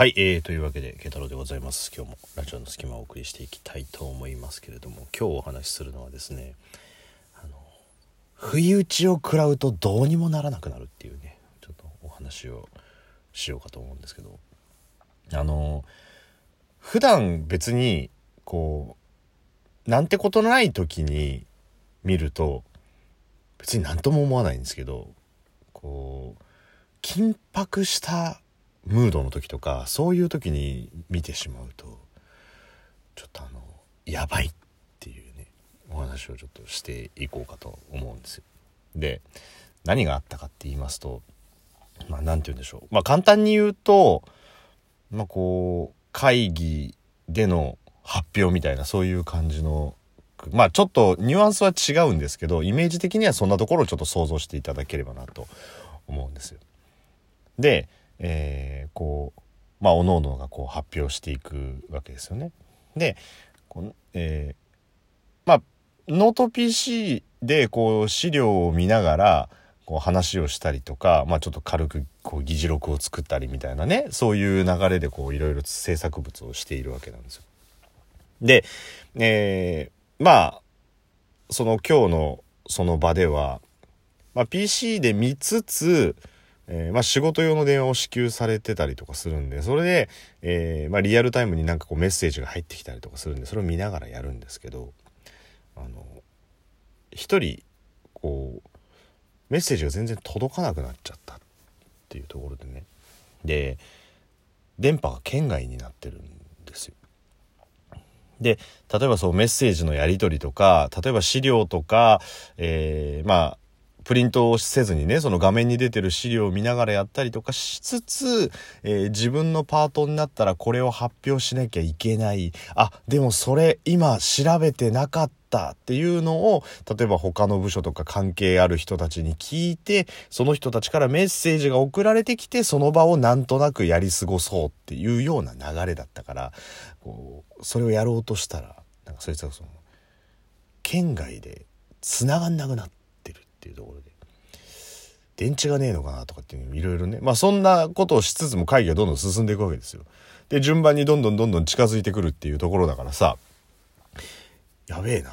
はい、えー、というわけで、慶太郎でございます。今日もラジオの隙間をお送りしていきたいと思いますけれども、今日お話しするのはですね、あの、不意打ちを食らうとどうにもならなくなるっていうね、ちょっとお話をしようかと思うんですけど、あの、普段別に、こう、なんてことない時に見ると、別に何とも思わないんですけど、こう、緊迫したムードの時とかそういう時に見てしまうとちょっとあのやばいっていうねお話をちょっとしていこうかと思うんですよ。で何があったかって言いますとまあ何て言うんでしょうまあ簡単に言うとまあこう会議での発表みたいなそういう感じのまあちょっとニュアンスは違うんですけどイメージ的にはそんなところをちょっと想像していただければなと思うんですよ。で、えー、こうまあおのおのがこう発表していくわけですよね。でこう、えー、まあノート PC でこう資料を見ながらこう話をしたりとか、まあ、ちょっと軽くこう議事録を作ったりみたいなねそういう流れでいろいろ制作物をしているわけなんですよ。で、えー、まあその今日のその場では、まあ、PC で見つつえー、まあ、仕事用の電話を支給されてたりとかするんで、それで、えー、まあ、リアルタイムになんかこうメッセージが入ってきたりとかするんで、それを見ながらやるんですけど、あの、一人、こう、メッセージが全然届かなくなっちゃったっていうところでね。で、電波が圏外になってるんですよ。で、例えばそうメッセージのやり取りとか、例えば資料とか、えー、まあ、プリントをせずにね、その画面に出てる資料を見ながらやったりとかしつつ、えー、自分のパートになったらこれを発表しなきゃいけない。あ、でもそれ今調べてなかったっていうのを、例えば他の部署とか関係ある人たちに聞いて、その人たちからメッセージが送られてきて、その場をなんとなくやり過ごそうっていうような流れだったから、こう、それをやろうとしたら、なんかそいつはその、県外で繋がんなくなってる、っていうところで電池がねえのかなとかっていろいろねまあそんなことをしつつも会議がどんどん進んでいくわけですよで順番にどんどんどんどん近づいてくるっていうところだからさやべえなっ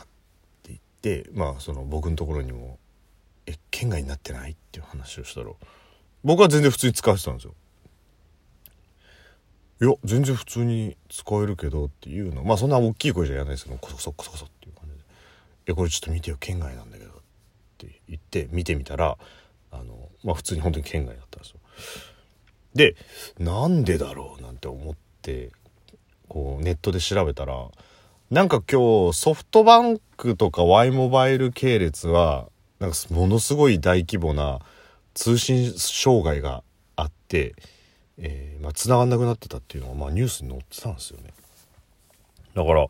て言ってまあその僕のところにも「え県外になってない?」っていう話をしたら僕は全然普通に使ってたんですよ。いや全然普通に使えるけどっていうのまあそんな大きい声じゃやらないですけどコソコソコソコソっていう感じで「いやこれちょっと見てよ県外なんだけど」って言って見てみたらあのまあ普通に本当に県外だったんですよ。でなんでだろうなんて思ってこうネットで調べたらなんか今日ソフトバンクとか Y モバイル系列はなんかものすごい大規模な通信障害があって、えー、まあ、繋がんなくなってたっていうのが、まあ、ニュースに載ってたんですよね。だから、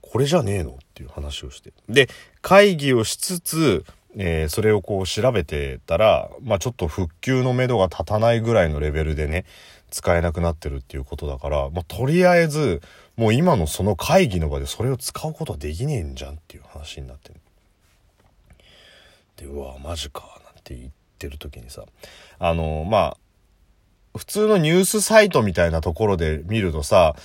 これじゃねえのっていう話をして。で、会議をしつつ、えー、それをこう調べてたら、まあちょっと復旧のめどが立たないぐらいのレベルでね、使えなくなってるっていうことだから、まあとりあえず、もう今のその会議の場でそれを使うことはできねえんじゃんっていう話になって、で、うわ、マジか、なんて言ってる時にさ、あの、まあ、普通のニュースサイトみたいなところで見るとさ、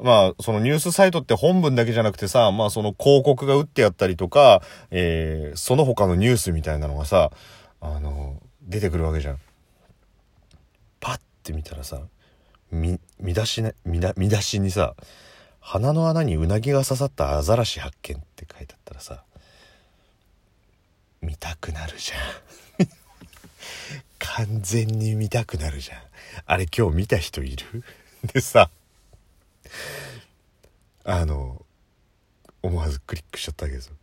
まあ、そのニュースサイトって本文だけじゃなくてさ、まあその広告が打ってあったりとか、えー、その他のニュースみたいなのがさ、あの、出てくるわけじゃん。パッて見たらさ、み、見出しな、見だ、見出しにさ、鼻の穴にうなぎが刺さったアザラシ発見って書いてあったらさ、見たくなるじゃん。完全に見たくなるじゃん。あれ今日見た人いる？でさ、あの、思わずクリックしちゃったわけですよ。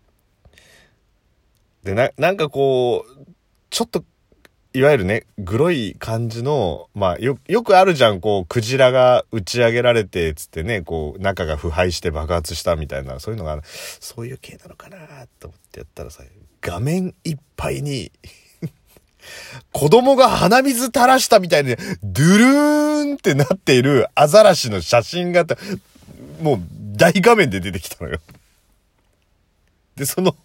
で、な、なんかこう、ちょっと、いわゆるね、グロい感じの、まあ、よ、よくあるじゃん、こう、クジラが打ち上げられて、つってね、こう、中が腐敗して爆発したみたいな、そういうのが、そういう系なのかなと思ってやったらさ、画面いっぱいに子供が鼻水垂らしたみたいに、ドゥルーンってなっているアザラシの写真が、もう大画面で出てきたのよ。で、その、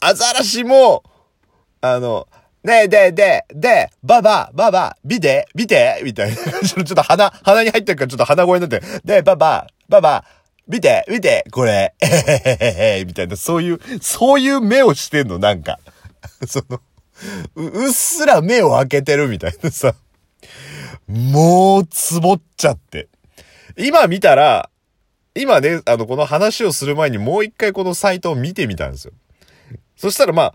アザラシも、あの、で、で、で、で、ばば、ばば、見て、見て、みたいな感じの、ちょっと鼻、鼻に入ってるからちょっと鼻声になって、で、ばば、ばば、見て、見て、これ、えへへへへ、みたいな、そういう、そういう目をしてんの、なんか。その、う、うっすら目を開けてるみたいなさ。もう、つぼっちゃって。今見たら、今ね、あの、この話をする前にもう一回このサイトを見てみたんですよ。そしたらま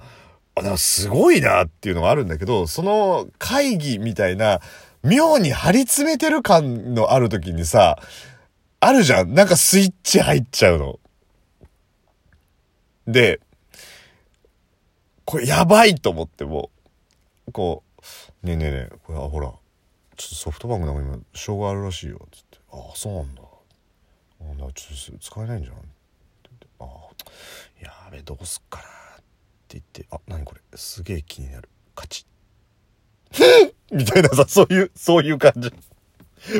あ、あすごいなっていうのがあるんだけど、その会議みたいな、妙に張り詰めてる感のある時にさ、あるじゃん。なんかスイッチ入っちゃうの。で、これやばいと思ってもう、こう、ねえねえねえ、これ、あ、ほら、ちょっとソフトバンクなんか今、障害あるらしいよ、つって。あ、そうなんだ。ああ、ちょっと使えないんじゃん。って言って、あ、やべえ、どうすっかな。って言って、あ、なにこれ、すげえ気になる。カチッ。みたいなさ、そういう、そういう感じ。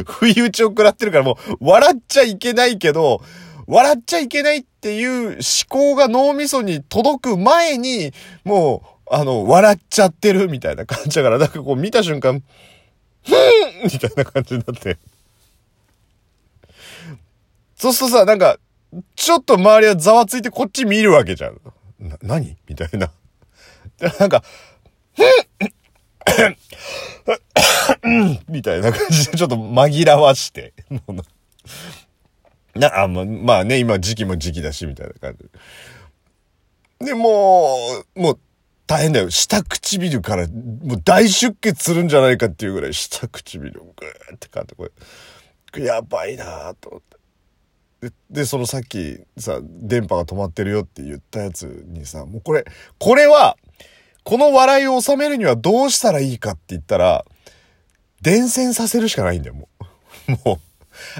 不意打ちを食らってるからもう、笑っちゃいけないけど、笑っちゃいけないっていう思考が脳みそに届く前に、もう、あの、笑っちゃってるみたいな感じだから、なんかこう見た瞬間、ふんみたいな感じになって。そうするとさ、なんか、ちょっと周りはざわついてこっち見るわけじゃん。な、何みたいな。で、なんか、みたいな感じでちょっと紛らわして。な、なあ、ま、まあね、今時期も時期だし、みたいな感じ。で、もう、もう、大変だよ。下唇から、もう大出血するんじゃないかっていうぐらい、下唇をぐーってかって、これ、やばいなと思って。で、で、そのさっきさ、電波が止まってるよって言ったやつにさ、もうこれ、これは、この笑いを収めるにはどうしたらいいかって言ったら、伝染させるしかないんだよ、もう。もう。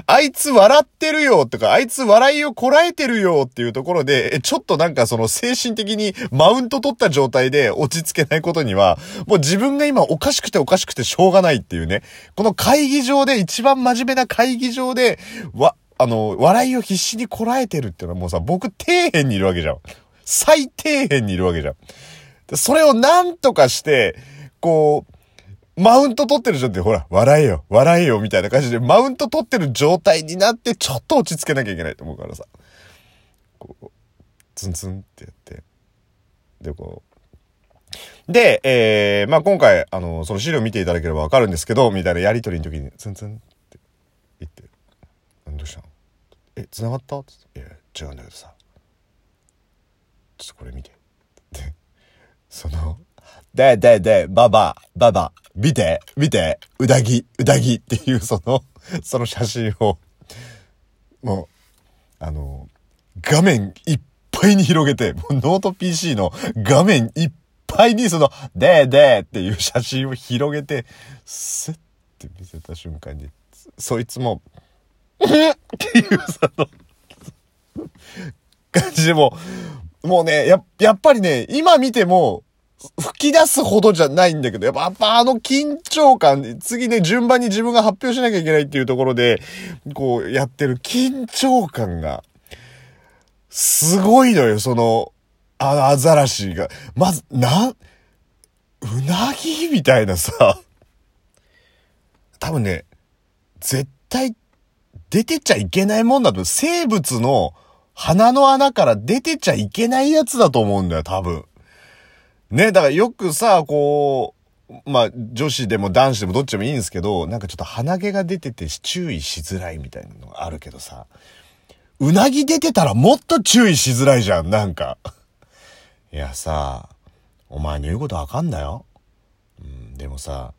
あいつ笑ってるよとか、あいつ笑いをこらえてるよっていうところで、ちょっとなんかその精神的にマウント取った状態で落ち着けないことには、もう自分が今おかしくておかしくてしょうがないっていうね。この会議場で、一番真面目な会議場で、わ、あの、笑いを必死にこらえてるっていうのはもうさ、僕底辺にいるわけじゃん。最底辺にいるわけじゃん。それをなんとかして、こう、マウント取ってる状態で、ほら、笑えよ、笑えよ、みたいな感じで、マウント取ってる状態になって、ちょっと落ち着けなきゃいけないと思うからさ。こう、ツンツンってやって。で、こう。で、えー、まあ、今回、あの、その資料見ていただければわかるんですけど、みたいなやりとりの時に、ツンツンって言って、どうしたの？え、繋がった？って言って、いや、違うんだけどさ。ちょっとこれ見て。で、その、で、で、で、ばば、ばば、見て、見て、うだぎ、うだぎっていうその、その写真を、もう、あの、画面いっぱいに広げて、もうノート PC の画面いっぱいにその、でー、でーっていう写真を広げて、スッって見せた瞬間に、そいつも、っていうその、感じでももうね、や、やっぱりね、今見ても、吹き出すほどじゃないんだけど、やっぱ、っぱあの緊張感、次ね、順番に自分が発表しなきゃいけないっていうところで、こう、やってる緊張感が、すごいのよ、その、あのアザラシが。まず、なん、うなぎみたいなさ、多分ね、絶対出てちゃいけないもんだと、生物の鼻の穴から出てちゃいけないやつだと思うんだよ、多分。ね、だからよくさ、こう、まあ、女子でも男子でもどっちでもいいんですけど、なんかちょっと鼻毛が出てて注意しづらいみたいなのがあるけどさ、うなぎ出てたらもっと注意しづらいじゃん、なんか。いやさ、お前の言うことわかんだよ。うん、でもさ、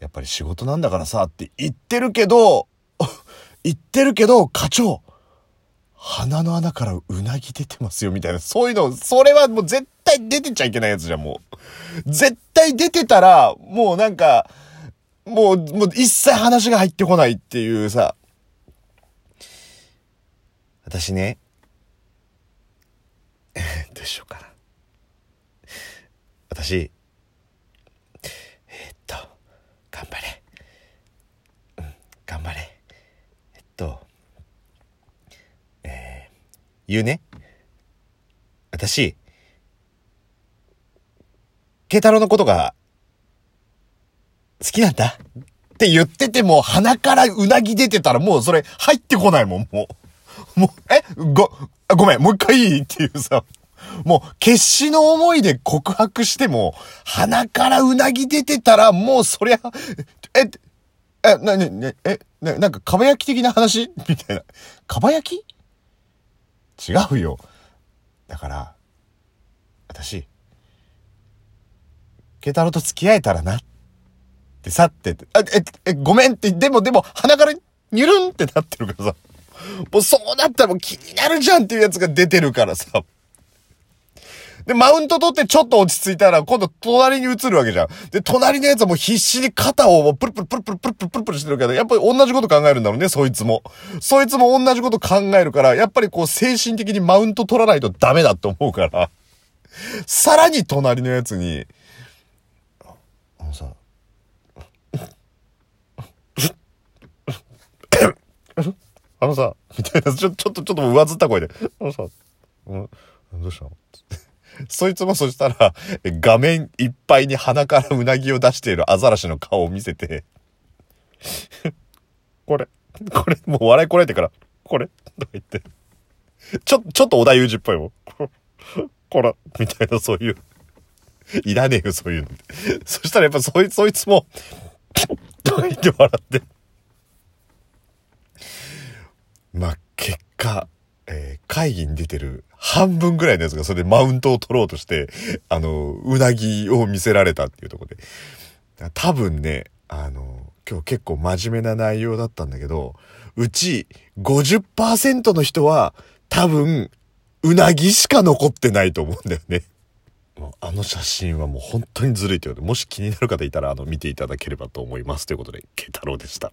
やっぱり仕事なんだからさって言ってるけど、言ってるけど、課長、鼻の穴からうなぎ出てますよ、みたいな。そういうの、それはもう絶対出てちゃいけないやつじゃん、もう。絶対出てたら、もうなんか、もう、もう一切話が入ってこないっていうさ。私ね、どうしようかな。私、えー、っと、頑張れ。うん、頑張れ。えっと、えー、言うね。私、慶太郎のことが好きなんだ？って言ってても鼻からうなぎ出てたらもうそれ入ってこないもん、もう。もう、え？ご、ごめん、もう一回いいっていうさ。もう、決死の思いで告白しても、鼻からうなぎ出てたら、もうそりゃ、え、え、な、ね、ね、え、な、なんか、かば焼き的な話？みたいな。かば焼き？違うよ。だから、私、ケタロと付き合えたらな。ってさって、あ、え、え、ごめんって、でもでも、鼻からニュルンってなってるからさ。もうそうなったらもう気になるじゃんっていうやつが出てるからさ。で、マウント取ってちょっと落ち着いたら、今度隣に移るわけじゃん。で、隣のやつはもう必死に肩をプルプルプルプルプルプルプルプルしてるけど、やっぱり同じこと考えるんだろうね、そいつも。そいつも同じこと考えるから、やっぱりこう精神的にマウント取らないとダメだって思うから。さらに隣のやつに、さ、あのさ、みたいな、ちょ、ちょっと、ちょっと上ずった声で、あのさ、うん、どうしたのそいつもそしたら、画面いっぱいに鼻からうなぎを出しているアザラシの顔を見せて、これ、これ、もう笑いこらえてから、これ、とか言って、ちょ、ちょっと小田裕二っぽいもん。こら、みたいなそういう、いらねえよ、そういうの。そしたらやっぱそいつ、そいつも、と言って笑って。まあ、結果、えー、会議に出てる半分ぐらいのやつがそれでマウントを取ろうとして、あの、うなぎを見せられたっていうとこで。多分ね、あの、今日結構真面目な内容だったんだけど、うち50%の人は多分、うなぎしか残ってないと思うんだよね。あの写真はもう本当にずるいということで、もし気になる方いたら、あの、見ていただければと思います。ということで、慶太郎でした。